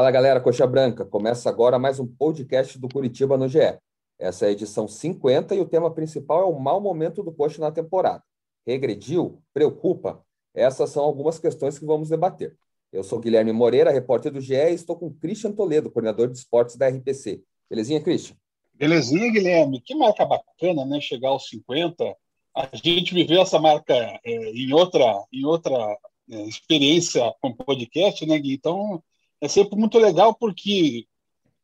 Fala galera, Coxa Branca. Começa agora mais um podcast do Curitiba no GE. Essa é a edição 50 e o tema principal é o mau momento do Coxa na temporada. Regrediu? Preocupa? Essas são algumas questões que vamos debater. Eu sou Guilherme Moreira, repórter do GE, e estou com Christian Toledo, coordenador de esportes da RPC. Belezinha, Christian? Belezinha, Guilherme. Que marca bacana, né? Chegar aos 50. A gente viveu essa marca é, em outra, em outra é, experiência com podcast, né, Gui? Então, é sempre muito legal porque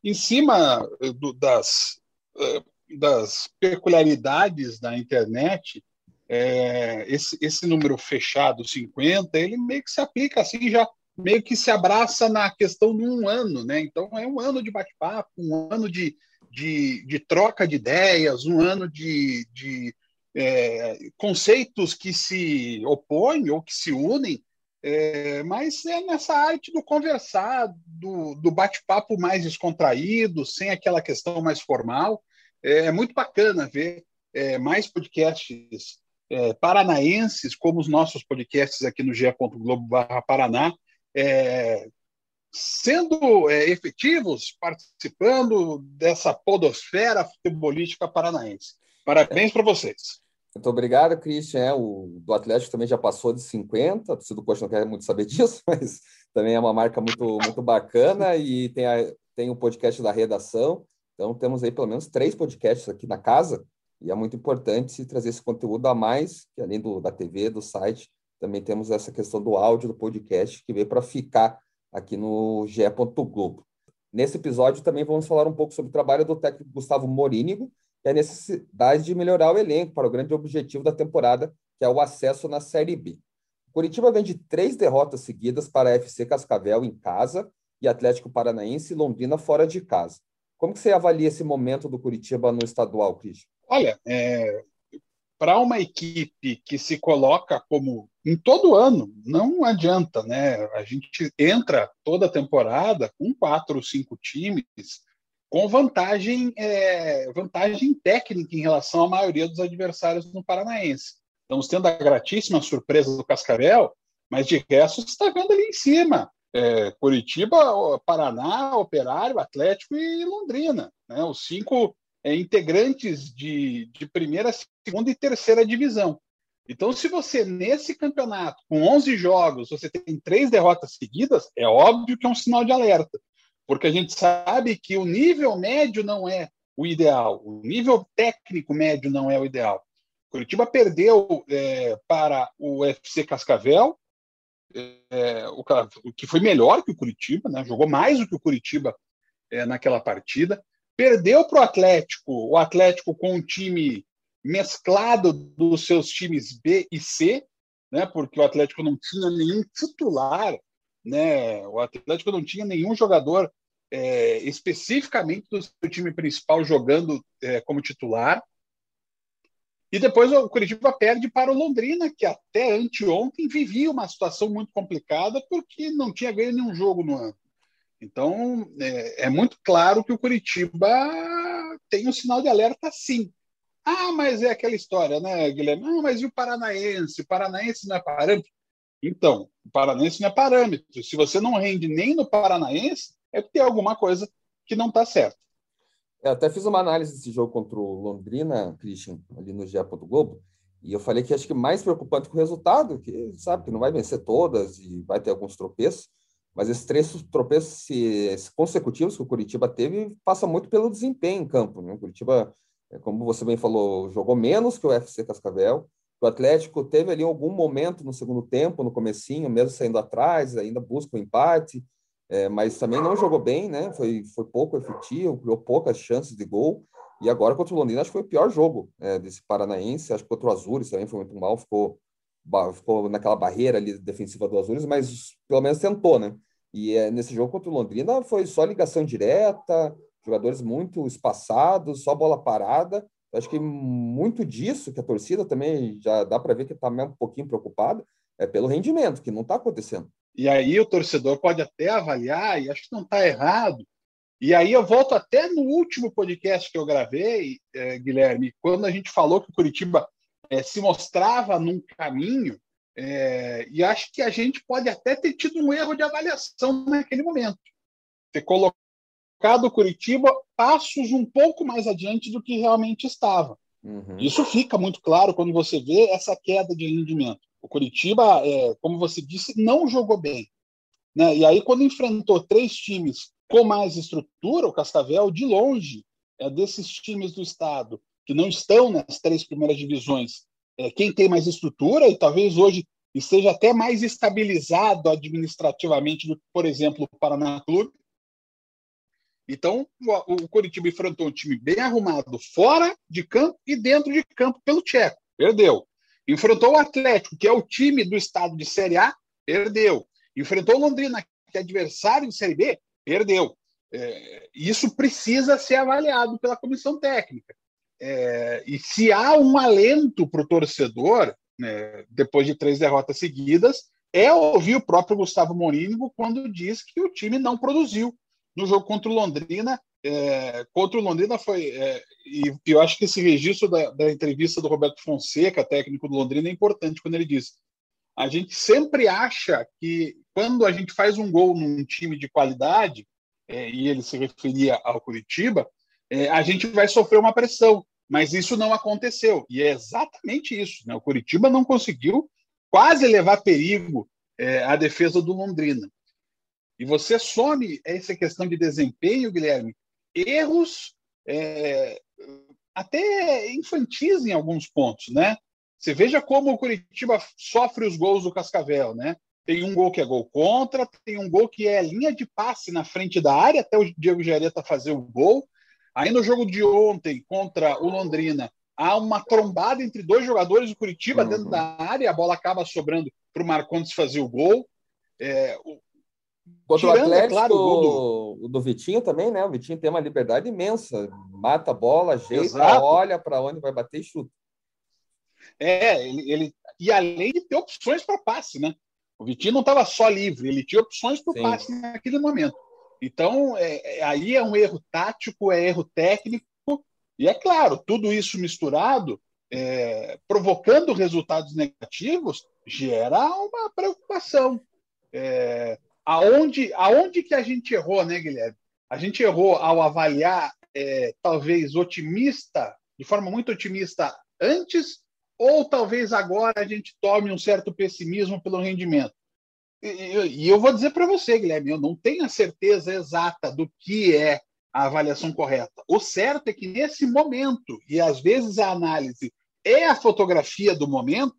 em cima do, das, eh, das peculiaridades da internet, é, esse, esse número fechado, 50, ele meio que se aplica assim, já meio que se abraça na questão de um ano, né? Então é um ano de bate-papo, um ano de, de, de, troca de ideias, um ano de, de é, conceitos que se opõem ou que se unem é, mas é nessa arte do conversar, do, do bate-papo mais descontraído, sem aquela questão mais formal. É, é muito bacana ver é, mais podcasts é, paranaenses, como os nossos podcasts aqui no ge.globo Paraná, é, sendo é, efetivos, participando dessa podosfera futebolística paranaense. Parabéns para vocês. Muito obrigado, Christian. É, o do Atlético também já passou de 50. A torcida do Coxa não quer muito saber disso, mas também é uma marca muito, muito bacana. E tem, a, tem o podcast da redação. Então, temos aí pelo menos três podcasts aqui na casa. E é muito importante trazer esse conteúdo a mais, que além do, da TV, do site, também temos essa questão do áudio do podcast, que veio para ficar aqui no ge. Globo. Nesse episódio também vamos falar um pouco sobre o trabalho do técnico Gustavo Morínigo, e a necessidade de melhorar o elenco para o grande objetivo da temporada, que é o acesso na Série B. O Curitiba vem de três derrotas seguidas para a FC Cascavel em casa e Atlético Paranaense e Londrina fora de casa. Como que você avalia esse momento do Curitiba no estadual, Cris? Olha, é, para uma equipe que se coloca como em todo ano, não adianta, né? A gente entra toda temporada com quatro ou cinco times com vantagem, é, vantagem técnica em relação à maioria dos adversários no Paranaense. Estamos tendo a gratíssima surpresa do Cascavel, mas de resto você está vendo ali em cima. É, Curitiba, Paraná, Operário, Atlético e Londrina. Né? Os cinco é, integrantes de, de primeira, segunda e terceira divisão. Então, se você, nesse campeonato, com 11 jogos, você tem três derrotas seguidas, é óbvio que é um sinal de alerta porque a gente sabe que o nível médio não é o ideal, o nível técnico médio não é o ideal. Curitiba perdeu é, para o FC Cascavel, é, o, que foi melhor que o Curitiba, né? jogou mais do que o Curitiba é, naquela partida. Perdeu para o Atlético, o Atlético com um time mesclado dos seus times B e C, né? porque o Atlético não tinha nenhum titular né? O Atlético não tinha nenhum jogador é, especificamente do seu time principal jogando é, como titular. E depois o Curitiba perde para o Londrina, que até anteontem vivia uma situação muito complicada porque não tinha ganho nenhum jogo no ano. Então é, é muito claro que o Curitiba tem um sinal de alerta sim. Ah, mas é aquela história, né, Guilherme? Ah, mas e o Paranaense? O Paranaense não é parâmetro? Então, o Paranaense não é parâmetro. Se você não rende nem no Paranaense, é porque tem alguma coisa que não está certo. Eu até fiz uma análise desse jogo contra o Londrina, Christian, ali no GE. Globo, e eu falei que acho que mais preocupante com o resultado, que sabe que não vai vencer todas e vai ter alguns tropeços, mas esses três tropeços consecutivos que o Curitiba teve passa muito pelo desempenho em campo. Né? O Curitiba, é, como você bem falou, jogou menos que o FC Cascavel, o Atlético teve ali algum momento no segundo tempo, no comecinho, mesmo saindo atrás, ainda busca o um empate, é, mas também não jogou bem, né? Foi, foi pouco efetivo, criou poucas chances de gol. E agora contra o Londrina, acho que foi o pior jogo é, desse paranaense. Acho que contra o Azures também foi muito mal, ficou ficou naquela barreira ali defensiva do Azures, mas pelo menos tentou, né? E é, nesse jogo contra o Londrina foi só ligação direta, jogadores muito espaçados, só bola parada. Acho que muito disso que a torcida também já dá para ver que está um pouquinho preocupada é pelo rendimento, que não está acontecendo. E aí o torcedor pode até avaliar, e acho que não está errado. E aí eu volto até no último podcast que eu gravei, é, Guilherme, quando a gente falou que o Curitiba é, se mostrava num caminho, é, e acho que a gente pode até ter tido um erro de avaliação naquele momento. Ter colocado o Curitiba passos um pouco mais adiante do que realmente estava. Uhum. Isso fica muito claro quando você vê essa queda de rendimento. O Curitiba, é, como você disse, não jogou bem. Né? E aí, quando enfrentou três times com mais estrutura, o Cascavel, de longe, é desses times do estado que não estão nas três primeiras divisões, é, quem tem mais estrutura e talvez hoje esteja até mais estabilizado administrativamente do que, por exemplo, o Paraná Clube. Então, o, Curitiba enfrentou um time bem arrumado fora de campo e dentro de campo pelo Tcheco. Perdeu. Enfrentou o Atlético, que é o time do estado de Série A, perdeu. Enfrentou o Londrina, que é adversário de Série B, perdeu. É, isso precisa ser avaliado pela comissão técnica. É, e se há um alento para o torcedor, né, depois de três derrotas seguidas, é ouvir o próprio Gustavo Morínigo quando diz que o time não produziu no jogo contra o Londrina. É, contra o Londrina foi. É, e eu acho que esse registro da, da, entrevista do Roberto Fonseca, técnico do Londrina, é importante quando ele diz: a gente sempre acha que quando a gente faz um gol num time de qualidade, é, e ele se referia ao Curitiba, é, a gente vai sofrer uma pressão. Mas isso não aconteceu. E é exatamente isso. Né? O Curitiba não conseguiu quase levar perigo é, à defesa do Londrina. E você some essa questão de desempenho, Guilherme, erros é, até infantis em alguns pontos, né? Você veja como o Curitiba sofre os gols do Cascavel, né? Tem um gol que é gol contra, tem um gol que é linha de passe na frente da área, até o Diego Jareta fazer o gol. Aí no jogo de ontem contra o Londrina, há uma trombada entre dois jogadores do Curitiba uhum. dentro da área, a bola acaba sobrando para o Marcondes fazer o gol. É, o, Contra o Atlético, é claro, o, do... do Vitinho também, né? O Vitinho tem uma liberdade imensa. Mata a bola, ajeita, Exato. olha para onde vai bater e chuta. É, ele, ele, e além de ter opções para passe, né? O Vitinho não estava só livre, ele tinha opções para passe naquele momento. Então, é, é, aí é um erro tático, é erro técnico, e é claro, tudo isso misturado, é, provocando resultados negativos, gera uma preocupação. É, aonde, aonde que a gente errou, né, Guilherme? A gente errou ao avaliar, é, talvez otimista, de forma muito otimista antes, ou talvez agora a gente tome um certo pessimismo pelo rendimento. E eu vou dizer para você, Guilherme, eu não tenho a certeza exata do que é a avaliação correta. O certo é que nesse momento, e às vezes a análise é a fotografia do momento,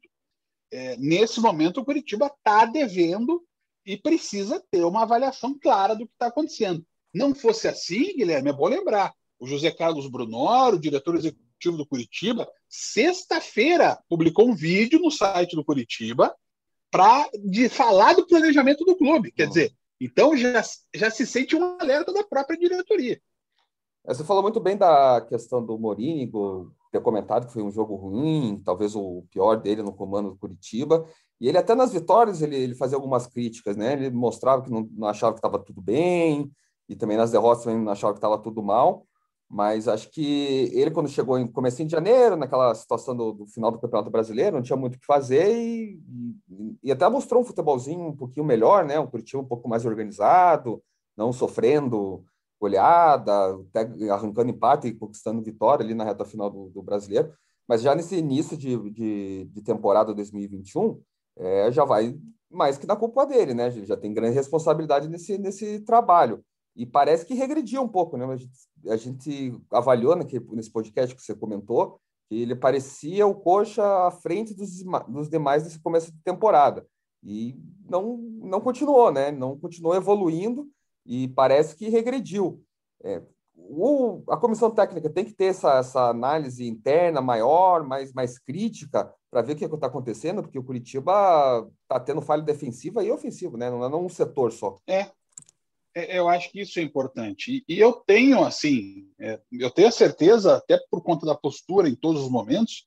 é, nesse momento o Curitiba está devendo e precisa ter uma avaliação clara do que está acontecendo. Não fosse assim, Guilherme, é bom lembrar, o José Carlos Brunor, o diretor executivo do Curitiba, sexta-feira publicou um vídeo no site do Curitiba para falar do planejamento do clube. Quer dizer, então já, já se sente um alerta da própria diretoria. É, você falou muito bem da questão do Morínigo, ter comentado que foi um jogo ruim, talvez o pior dele no comando do Curitiba. E ele até nas vitórias ele, ele fazia algumas críticas, né? Ele mostrava que não, não achava que estava tudo bem, e também nas derrotas também não achava que estava tudo mal. Mas acho que ele, quando chegou em começo de janeiro, naquela situação do, do, final do Campeonato Brasileiro, não tinha muito o que fazer e, e, e, até mostrou um futebolzinho um pouquinho melhor, né? Um Curitiba um pouco mais organizado, não sofrendo goleada, até arrancando empate e conquistando vitória ali na reta final do, do Brasileiro. Mas já nesse início de, de, de temporada 2021, é, já vai mais que na culpa dele, né? Já tem grande responsabilidade nesse, nesse trabalho. E parece que regrediu um pouco, né? A gente, a gente avaliou naquele, nesse podcast que você comentou que ele parecia o coxa à frente dos, dos demais nesse começo de temporada. E não, não continuou, né? Não continuou evoluindo e parece que regrediu. É, o, a comissão técnica tem que ter essa, essa análise interna maior, mais, mais crítica, para ver o que é está acontecendo, porque o Curitiba está tendo falha defensiva e ofensiva, né? Não é um setor só. É, é, eu acho que isso é importante. E, eu tenho, assim, é, eu tenho a certeza, até por conta da postura em todos os momentos,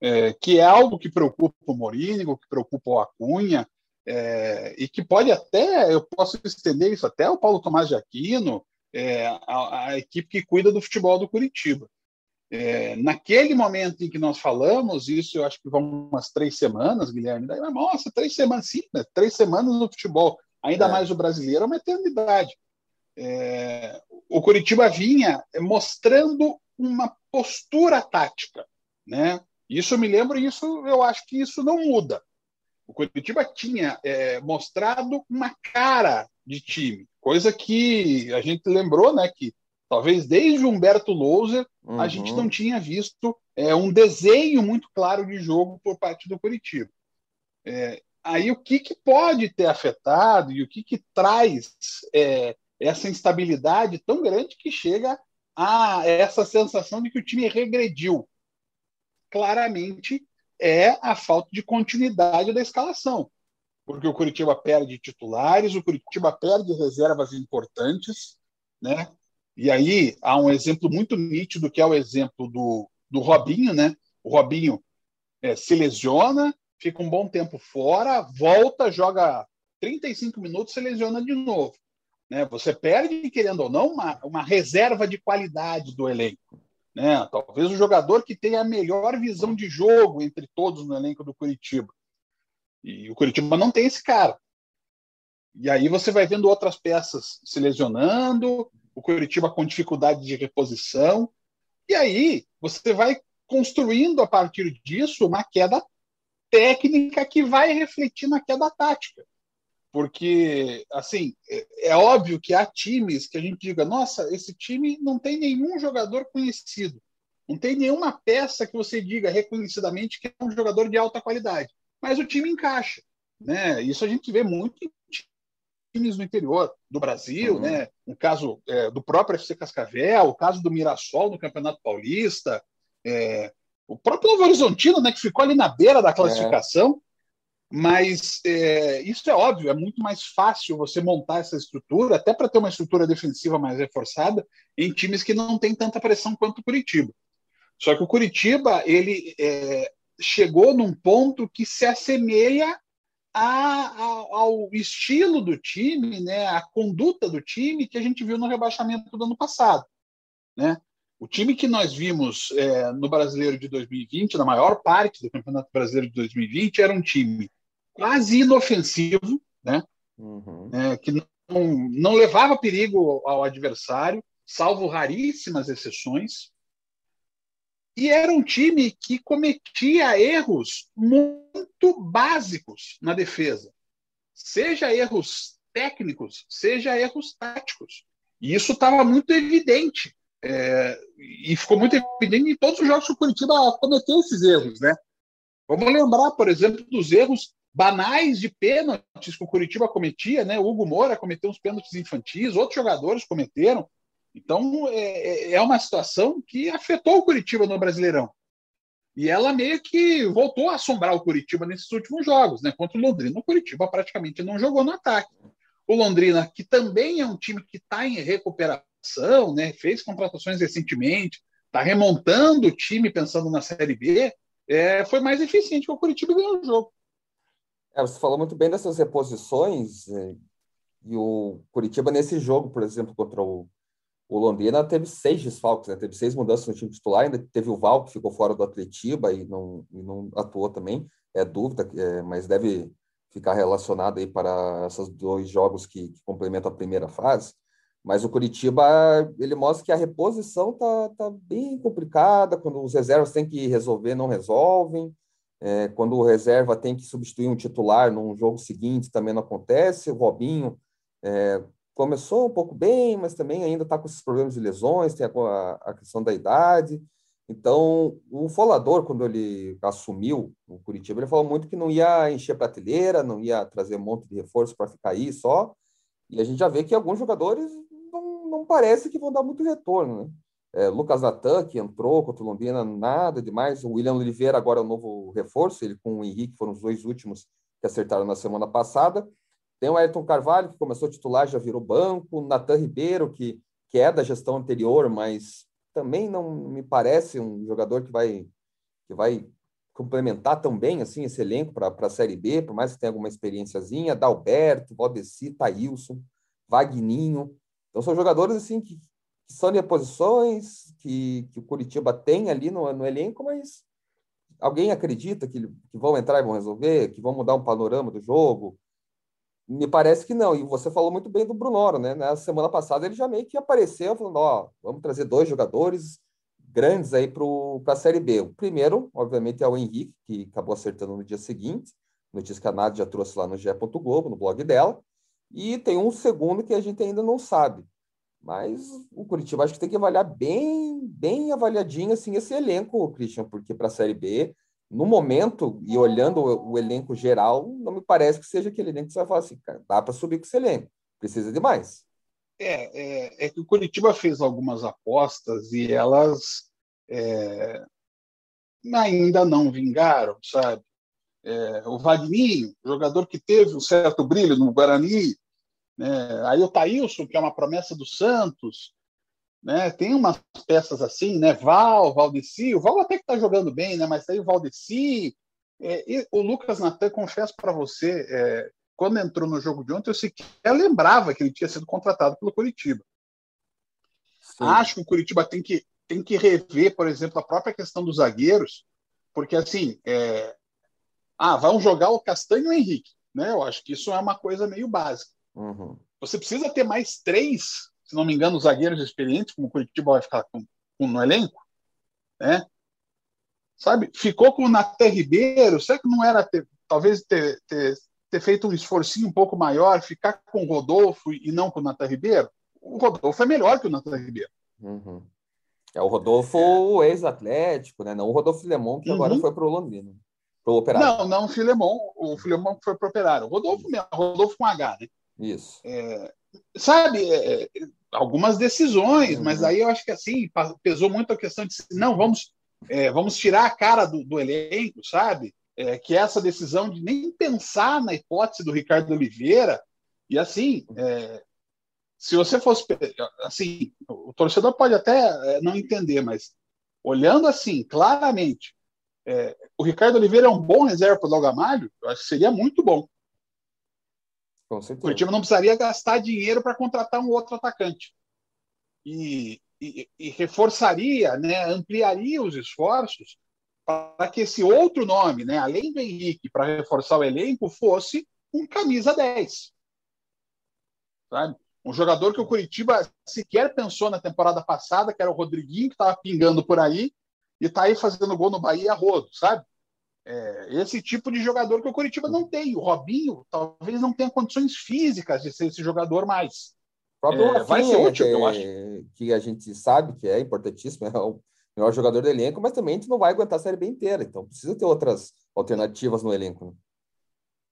é, que é algo que preocupa o Morínigo, que preocupa o Acunha, é, e que pode até, eu posso estender isso até o Paulo Tomás de Aquino, é, a, a, equipe que cuida do futebol do Curitiba. É, naquele momento em que nós falamos, isso eu acho que vão umas três semanas, Guilherme, daí, nossa, três semanas, sim, né? três semanas no futebol, ainda é. mais o brasileiro, é uma eternidade. É, o Curitiba vinha mostrando uma postura tática, né? Isso eu me lembro, isso eu acho que isso não muda. O Curitiba tinha é, mostrado uma cara de time, coisa que a gente lembrou, né? Que talvez desde Humberto Louser uhum. a gente não tinha visto é, um desenho muito claro de jogo por parte do Curitiba. É, aí o que, que pode ter afetado e o que, que traz é, essa instabilidade tão grande que chega a essa sensação de que o time regrediu? Claramente é a falta de continuidade da escalação porque o Curitiba perde titulares, o Curitiba perde reservas importantes, né? E aí há um exemplo muito nítido que é o exemplo do, do Robinho, né? O Robinho é, se lesiona, fica um bom tempo fora, volta, joga 35 minutos, se lesiona de novo. Né? Você perde, querendo ou não, uma, uma reserva de qualidade do elenco. Né? Talvez o jogador que tenha a melhor visão de jogo entre todos no elenco do Curitiba. E o Curitiba não tem esse cara. E aí você vai vendo outras peças se lesionando, o Curitiba com dificuldade de reposição. E aí você vai construindo a partir disso uma queda técnica que vai refletir na queda tática. Porque, assim, é, é óbvio que há times que a gente diga, nossa, esse time não tem nenhum jogador conhecido. Não tem nenhuma peça que você diga reconhecidamente que é um jogador de alta qualidade mas o time encaixa. Né? Isso a gente vê muito em times no interior do Brasil, uhum. né? o caso é, do próprio FC Cascavel, o caso do Mirassol no Campeonato Paulista, é, o próprio Novo Horizontino, né, que ficou ali na beira da classificação, é. mas isso é óbvio, é muito mais fácil você montar essa estrutura, até para ter uma estrutura defensiva mais reforçada, em times que não tem tanta pressão quanto o Curitiba. Só que o Curitiba, ele é, chegou num ponto que se assemelha a, a, ao estilo do time, né, a conduta do time que a gente viu no rebaixamento do ano passado. Né? O time que nós vimos é, no Brasileiro de 2020, na maior parte do Campeonato Brasileiro de 2020, era um time quase inofensivo, né? Uhum. É, que não, não levava perigo ao adversário, salvo raríssimas exceções. E era um time que cometia erros muito básicos na defesa, seja erros técnicos, seja erros táticos. E isso estava muito evidente. É, e ficou muito evidente em todos os jogos que o Curitiba cometeu esses erros. Né? Vamos lembrar, por exemplo, dos erros banais de pênaltis que o Curitiba cometia. Né? O Hugo Moura cometeu uns pênaltis infantis, outros jogadores cometeram. Então, é, é, é uma situação que afetou o Curitiba no Brasileirão. E ela meio que voltou a assombrar o Curitiba nesses últimos jogos, né? Contra o Londrina, o Curitiba praticamente não jogou no ataque. O Londrina, que também é um time que está em recuperação, né? Fez contratações recentemente, está remontando o time pensando na Série B, é, foi mais eficiente que o Curitiba ganhou o jogo. É, você falou muito bem dessas reposições, é, e o Curitiba nesse jogo, por exemplo, contra o o Londrina teve seis desfalques, né? teve seis mudanças no time titular, ainda teve o Val, que ficou fora do Atletiba e não, e não atuou também, é dúvida, é, mas deve ficar relacionado aí para esses dois jogos que, que, complementam a primeira fase. Mas o Curitiba, ele mostra que a reposição tá, tá bem complicada, quando os reservas têm que resolver, não resolvem, é, quando o reserva tem que substituir um titular num jogo seguinte, também não acontece, o Robinho é, começou um pouco bem, mas também ainda está com esses problemas de lesões, tem a, a, questão da idade. Então, o Folador, quando ele assumiu o Curitiba, ele falou muito que não ia encher prateleira, não ia trazer um monte de reforço para ficar aí só. E a gente já vê que alguns jogadores não, não parece que vão dar muito retorno, né? É, Lucas Natan, que entrou contra o Londrina, nada demais. O William Oliveira agora é o novo reforço, ele com o Henrique foram os dois últimos que acertaram na semana passada. Tem o Ayrton Carvalho, que começou titular, já virou banco. Natan Ribeiro, que, que é da gestão anterior, mas também não me parece um jogador que vai, que vai complementar tão bem assim, esse elenco para a Série B, por mais que tenha alguma experiênciazinha. Dalberto, Valdeci, Thailson, Vagninho. Então são jogadores assim que, que são de posições que, que o Curitiba tem ali no, no elenco, mas alguém acredita que, que vão entrar e vão resolver, que vão mudar um panorama do jogo? Me parece que não. E você falou muito bem do Brunoro, né? Na semana passada ele já meio que apareceu falando: ó, vamos trazer dois jogadores grandes aí para a Série B. O primeiro, obviamente, é o Henrique, que acabou acertando no dia seguinte. Notícia que a Nádia já trouxe lá no GE. Globo, no blog dela. E tem um segundo que a gente ainda não sabe. Mas o Curitiba acho que tem que avaliar bem, bem avaliadinho assim, esse elenco, Christian, porque para a Série B no momento, e olhando o, o, elenco geral, não me parece que seja aquele elenco que você vai falar assim, cara, dá para subir com esse elenco, precisa de mais. É, é, é, que o Curitiba fez algumas apostas e elas é, ainda não vingaram, sabe? É, o Vagninho, jogador que teve um certo brilho no Guarani, né? aí o Thailson, que é uma promessa do Santos, né? Tem umas peças assim, né? Val, Valdeci, o Val até que está jogando bem, né? Mas aí o Valdeci, é, o Lucas Natan, confesso para você, é, quando entrou no jogo de ontem, eu sequer lembrava que ele tinha sido contratado pelo Curitiba. Sim. Acho que o Curitiba tem que, tem que rever, por exemplo, a própria questão dos zagueiros, porque assim, é... ah, vão jogar o Castanho e o Henrique, né? Eu acho que isso é uma coisa meio básica. Uhum. Você precisa ter mais três se não me engano, zagueiros experientes, como o Curitiba vai ficar com, com, no elenco, né? Sabe? Ficou com o Naté Ribeiro, será que não era ter, talvez ter, ter, ter, feito um esforcinho um pouco maior, ficar com o Rodolfo e não com o Naté Ribeiro? O Rodolfo é melhor que o Naté Ribeiro. Uhum. É o Rodolfo ex-atlético, né? Não o Rodolfo Filemon, que uhum. agora foi para o Londrina. Pro operário. Não, não o Filemon. O Filemon foi para o operário. O Rodolfo, Rodolfo com H, né? Isso. É, sabe, é, algumas decisões, uhum. mas aí eu acho que assim pesou muito a questão de não vamos é, vamos tirar a cara do, do elenco, sabe? É, que é essa decisão de nem pensar na hipótese do Ricardo Oliveira e assim é, se você fosse assim o torcedor pode até é, não entender, mas olhando assim claramente é, o Ricardo Oliveira é um bom reserva para o Gamalho, eu acho que seria muito bom. Com certeza. O Curitiba não precisaria gastar dinheiro para contratar um outro atacante. E, e, e, reforçaria, né, ampliaria os esforços para que esse outro nome, né, além do Henrique, para reforçar o elenco, fosse um camisa 10. Sabe? Um jogador que o Curitiba sequer pensou na temporada passada, que era o Rodriguinho, que estava pingando por aí, e está aí fazendo gol no Bahia rodo, sabe? É, esse tipo de jogador que o Curitiba não tem. O Robinho talvez não tenha condições físicas de ser esse jogador mais. O próprio é, vai ser útil, eu acho. Que a gente sabe que é importantíssimo, é o melhor jogador do elenco, mas também a gente não vai aguentar a Série B inteira. Então precisa ter outras alternativas no elenco. Né?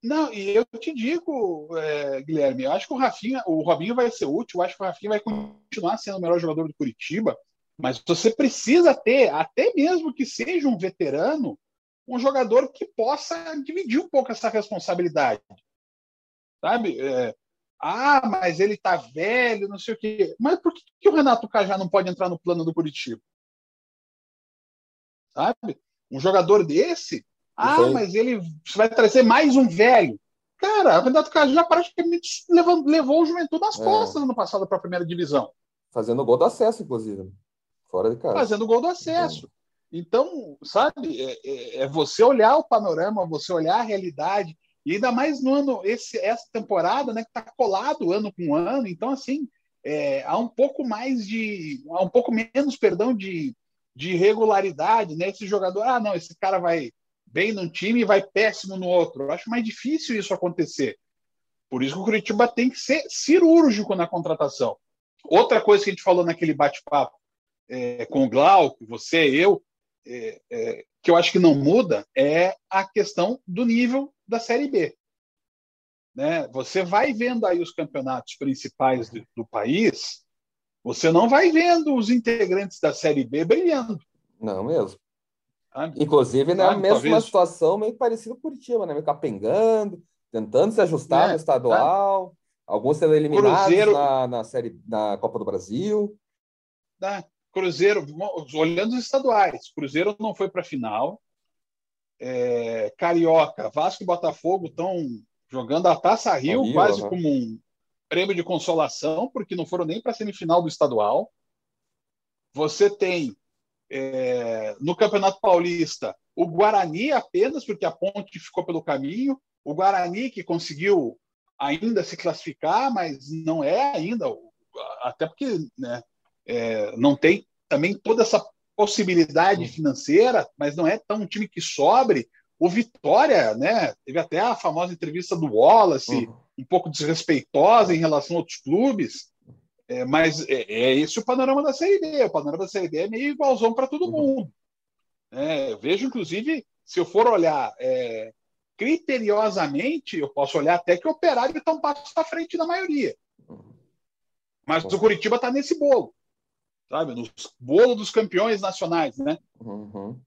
Não, e eu te digo, é, Guilherme, eu acho que o Rafinha, o Robinho vai ser útil, eu acho que o Rafinha vai continuar sendo o melhor jogador do Curitiba, mas você precisa ter, até mesmo que seja um veterano, um jogador que possa dividir um pouco essa responsabilidade. Sabe? É, ah, mas ele tá velho, não sei o quê. Mas por que, que o Renato Cajá não pode entrar no plano do Curitiba? Sabe? Um jogador desse, ah, mas ele vai trazer mais um velho. Cara, o Renato Cajá praticamente levou, levou o Juventude nas é. costas no passado para a primeira divisão. Fazendo gol do acesso, inclusive. Fora de casa. Fazendo gol do acesso. Então, sabe, é, é, é, você olhar o panorama, você olhar a realidade, e ainda mais no ano, esse, essa temporada, né, que está colado ano com ano, então, assim, é, há um pouco mais de, há um pouco menos, perdão, de, de regularidade, né, esse jogador, ah, não, esse cara vai bem num time e vai péssimo no outro, eu acho mais difícil isso acontecer, por isso que o Curitiba tem que ser cirúrgico na contratação. Outra coisa que a gente falou naquele bate-papo é, com o Glauco, você, eu, é, é, que eu acho que não muda é a questão do nível da Série B. Né? Você vai vendo aí os campeonatos principais do, do país, você não vai vendo os integrantes da Série B brilhando. Não mesmo. Sabe? Inclusive, na né, mesma talvez... situação meio parecida com o Curitiba, né? Meio capengando, tentando se ajustar é, no estadual. Tá. Alguns sendo eliminados Cruzeiro... na, na, série, na Copa do Brasil. Tá. Cruzeiro, olhando os estaduais, Cruzeiro não foi para a final. É, Carioca, Vasco e Botafogo estão jogando a Taça Rio, Rio quase uhum. como um prêmio de consolação, porque não foram nem para a semifinal do estadual. Você tem é, no Campeonato Paulista o Guarani apenas, porque a ponte ficou pelo caminho. O Guarani que conseguiu ainda se classificar, mas não é ainda, até porque né, é, não tem também toda essa possibilidade financeira, mas não é tão um time que sobre. O Vitória, né? Teve até a famosa entrevista do Wallace, uhum. um pouco desrespeitosa em relação a outros clubes. É, mas é, é, esse o panorama da Série. O panorama da Série é meio igualzão para todo uhum. mundo. É, eu vejo, inclusive, se eu for olhar é, criteriosamente, eu posso olhar até que o Operário está um passo à frente da maioria. Mas o Curitiba está nesse bolo, sabe? No bolo dos campeões nacionais, né? Uhum.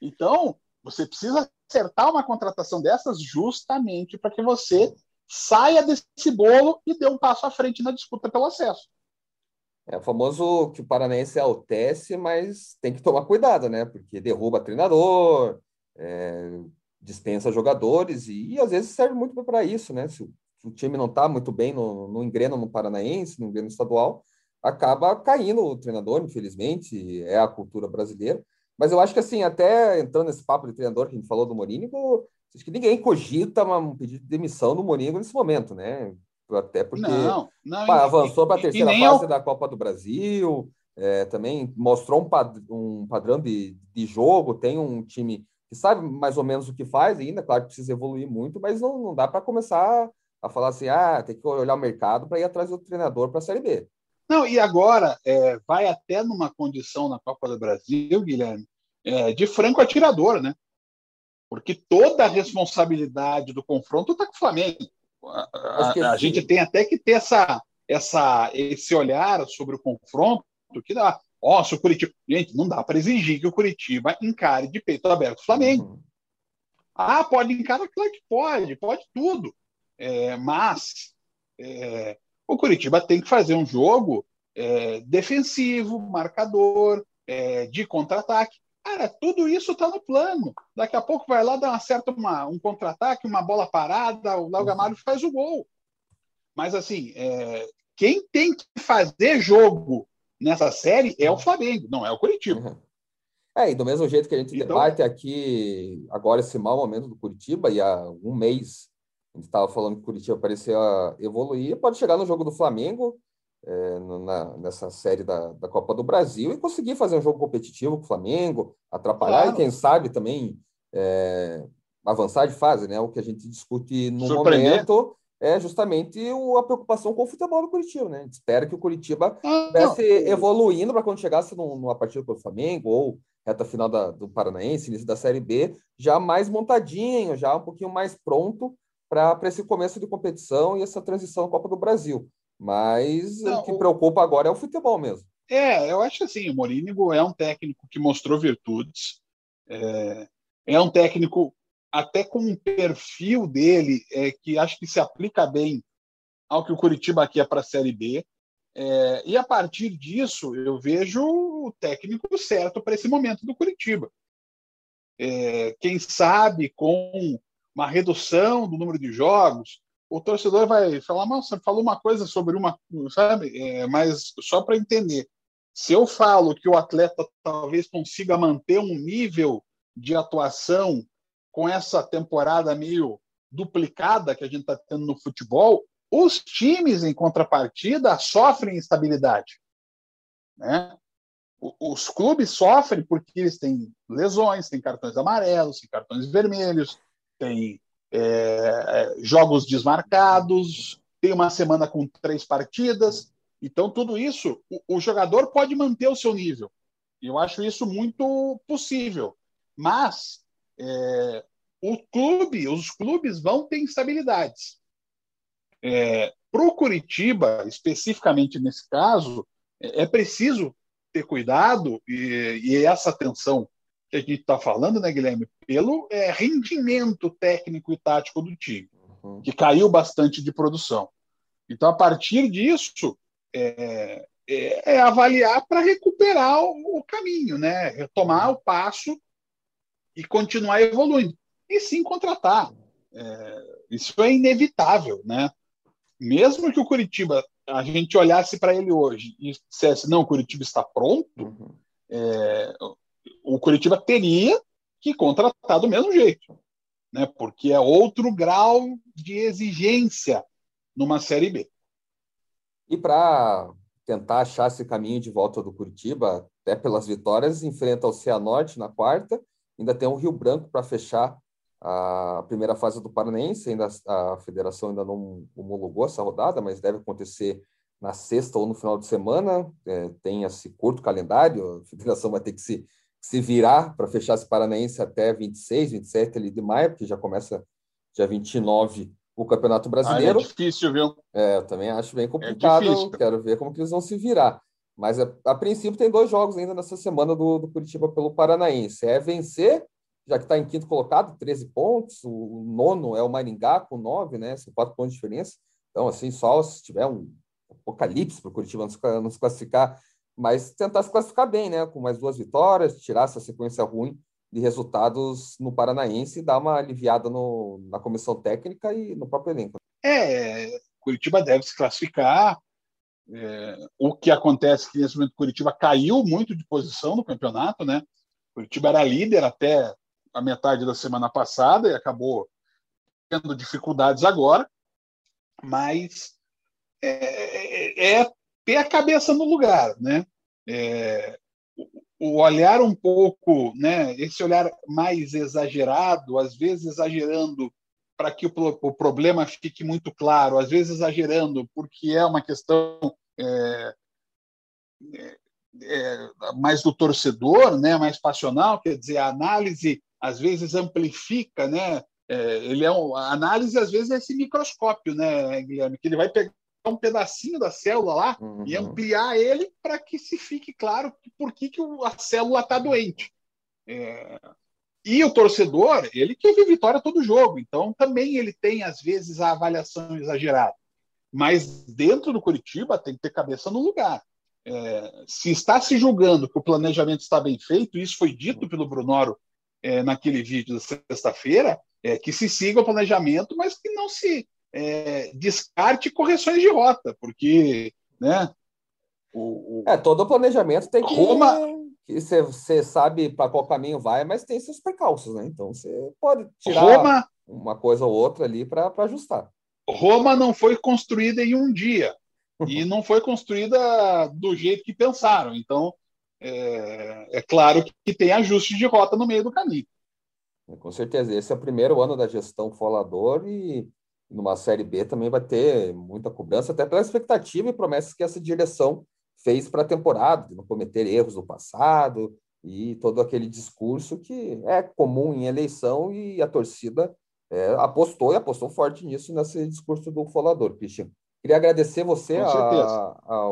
Então, você precisa acertar uma contratação dessas justamente para que você saia desse bolo e dê um passo à frente na disputa pelo acesso. É o famoso que o Paranaense altece, mas tem que tomar cuidado, né? Porque derruba treinador, é, dispensa jogadores e, e, às vezes serve muito para isso, né? Se o, se o time não está muito bem no, no engreno no Paranaense, no engreno estadual, acaba caindo o treinador, infelizmente, é a cultura brasileira. Mas eu acho que, assim, até entrando nesse papo de treinador que a gente falou do Morínigo, acho que ninguém cogita um pedido de demissão do Morínigo nesse momento, né? Até porque não, não, pá, avançou para a terceira fase eu... da Copa do Brasil, é, também mostrou um, pad um padrão de, de jogo, tem um time que sabe mais ou menos o que faz ainda, claro que precisa evoluir muito, mas não, não dá para começar a falar assim, ah, tem que olhar o mercado para ir atrás do treinador para a Série B. Não, e agora é, vai até numa condição na Copa do Brasil, Guilherme, é, de franco atirador, né? Porque toda a responsabilidade do confronto está com o Flamengo. A, a, a gente tem até que ter essa, essa, esse olhar sobre o confronto que dá. Ó, se o Curitiba. Gente, não dá para exigir que o Curitiba encare de peito aberto o Flamengo. Uhum. Ah, pode encarar? Claro que pode, pode tudo. É, mas é, o Curitiba tem que fazer um jogo é, defensivo, marcador, é, de contra-ataque. Cara, tudo isso está no plano. Daqui a pouco vai lá, dar uma certa uma, um contra-ataque, uma bola parada, o Léo Gamalho faz o gol. Mas assim, é, quem tem que fazer jogo nessa série é o Flamengo, não é o Curitiba. Uhum. É, e do mesmo jeito que a gente então, debate aqui agora esse mau momento do Curitiba, e há um mês a gente estava falando que o Curitiba parecia evoluir, pode chegar no jogo do Flamengo, é, na, nessa série da, da Copa do Brasil, e conseguir fazer um jogo competitivo com o Flamengo, atrapalhar claro. e, quem sabe, também é, avançar de fase, né? O que a gente discute no momento é justamente o, a preocupação com o futebol do Curitiba, né? Espera que o Curitiba estivesse evoluindo para quando chegasse numa partida com o Flamengo ou reta final da, do Paranaense, início da Série B, já mais montadinho, já um pouquinho mais pronto para esse começo de competição e essa transição Copa do Brasil. Mas Não, o que preocupa agora é o futebol mesmo. É, eu acho assim, o Morínigo é um técnico que mostrou virtudes, é, é um técnico até com um perfil dele é, que acho que se aplica bem ao que o Curitiba aqui é para a Série B. É, e a partir disso, eu vejo o técnico certo para esse momento do Curitiba. É, quem sabe com uma redução do número de jogos, o torcedor vai falar, mas você falou uma coisa sobre uma, sabe? É, mas só para entender, se eu falo que o atleta talvez consiga manter um nível de atuação com essa temporada meio duplicada que a gente está tendo no futebol, os times, em contrapartida, sofrem instabilidade. Né? Os clubes sofrem porque eles têm lesões, têm cartões amarelos, têm cartões vermelhos, têm é, jogos desmarcados, tem uma semana com três partidas. Então, tudo isso, o, o jogador pode manter o seu nível. Eu acho isso muito possível. Mas é, o clube, os clubes vão ter instabilidades. É, Para o Curitiba, especificamente nesse caso, é preciso ter cuidado e, e essa atenção que a gente está falando, né, Guilherme, pelo é, rendimento técnico e tático do time, uhum. que caiu bastante de produção. Então, a partir disso, é, é, é avaliar para recuperar o, o, caminho, né? retomar o passo e continuar evoluindo. E sim contratar. É, isso é inevitável. Né? Mesmo que o Curitiba, a gente olhasse para ele hoje e dissesse, não, o Curitiba está pronto, uhum. É, o Curitiba teria que contratar do mesmo jeito. Né? Porque é outro grau de exigência numa Série B. E para tentar achar esse caminho de volta do Curitiba, até pelas vitórias, enfrenta o Cianorte na quarta, ainda tem o Rio Branco para fechar a primeira fase do Paranense, ainda a federação ainda não homologou essa rodada, mas deve acontecer na sexta ou no final de semana. É, tem esse curto calendário, a federação vai ter que se, se virar para fechar esse Paranaense até 26, 27 ali de maio, porque já começa dia 29 o Campeonato Brasileiro. Ah, é difícil, viu? É, eu também acho bem complicado. É Quero ver como que eles vão se virar. Mas a, a princípio tem dois jogos ainda nessa semana do, do Curitiba pelo Paranaense. É vencer, já que está em quinto colocado, 13 pontos. O nono é o Maringá com 9, né? São quatro pontos de diferença. Então, assim, só se tiver um apocalipse para o Curitiba não se, não se classificar, mas tentar se classificar bem, né? Com mais duas vitórias, tirar essa sequência ruim de resultados no Paranaense e dar uma aliviada no, na comissão técnica e no próprio elenco. É, Curitiba deve se classificar. É, o que acontece é que nesse momento Curitiba caiu muito de posição no campeonato, né? Curitiba era líder até a metade da semana passada e acabou tendo dificuldades agora, mas é, é, é ter a cabeça no lugar, né? É, o olhar um pouco, né, esse olhar mais exagerado, às vezes exagerando para que o, o, problema fique muito claro, às vezes exagerando porque é uma questão é, é, é, mais do torcedor, né, mais passional, quer dizer, a análise às vezes amplifica, né, é, ele é um, a análise às vezes é esse microscópio, né, Guilherme, que ele vai pegar um pedacinho da célula lá uhum. e ampliar ele para que se fique claro por que, que a célula está doente. É... E o torcedor, ele quer ver vitória todo jogo, então também ele tem, às vezes, a avaliação exagerada. Mas dentro do Curitiba tem que ter cabeça no lugar. É... se está se julgando que o planejamento está bem feito, isso foi dito pelo Brunoro é, naquele vídeo da sexta-feira, é, que se siga o planejamento, mas que não se é, descarte correções de rota, porque né, o, o... É, todo o planejamento tem que. Roma. Você sabe para qual caminho vai, mas tem seus percalços, né? Então você pode tirar Roma... uma coisa ou outra ali para ajustar. Roma não foi construída em um dia e não foi construída do jeito que pensaram. Então é, é claro que tem ajustes de rota no meio do caminho. Com certeza, esse é o primeiro ano da gestão Folador e numa Série B também vai ter muita cobrança, até pela expectativa e promessas que essa direção fez para a temporada, de não cometer erros do passado e todo aquele discurso que é comum em eleição e a torcida é, apostou e apostou forte nisso nesse discurso do Folador, Cristian. Queria agradecer você a, a,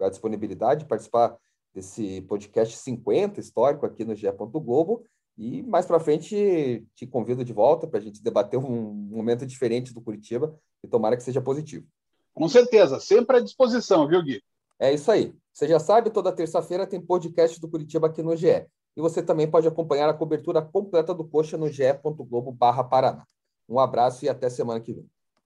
a, disponibilidade de participar desse podcast 50 histórico aqui no GE. Globo e mais para frente te convido de volta para a gente debater um momento diferente do Curitiba e tomara que seja positivo. Com certeza, sempre à disposição, viu, Gui? É isso aí. Você já sabe, toda terça-feira tem podcast do Curitiba aqui no GE. E você também pode acompanhar a cobertura completa do Coxa no ge.globo Paraná. Um abraço e até semana que vem.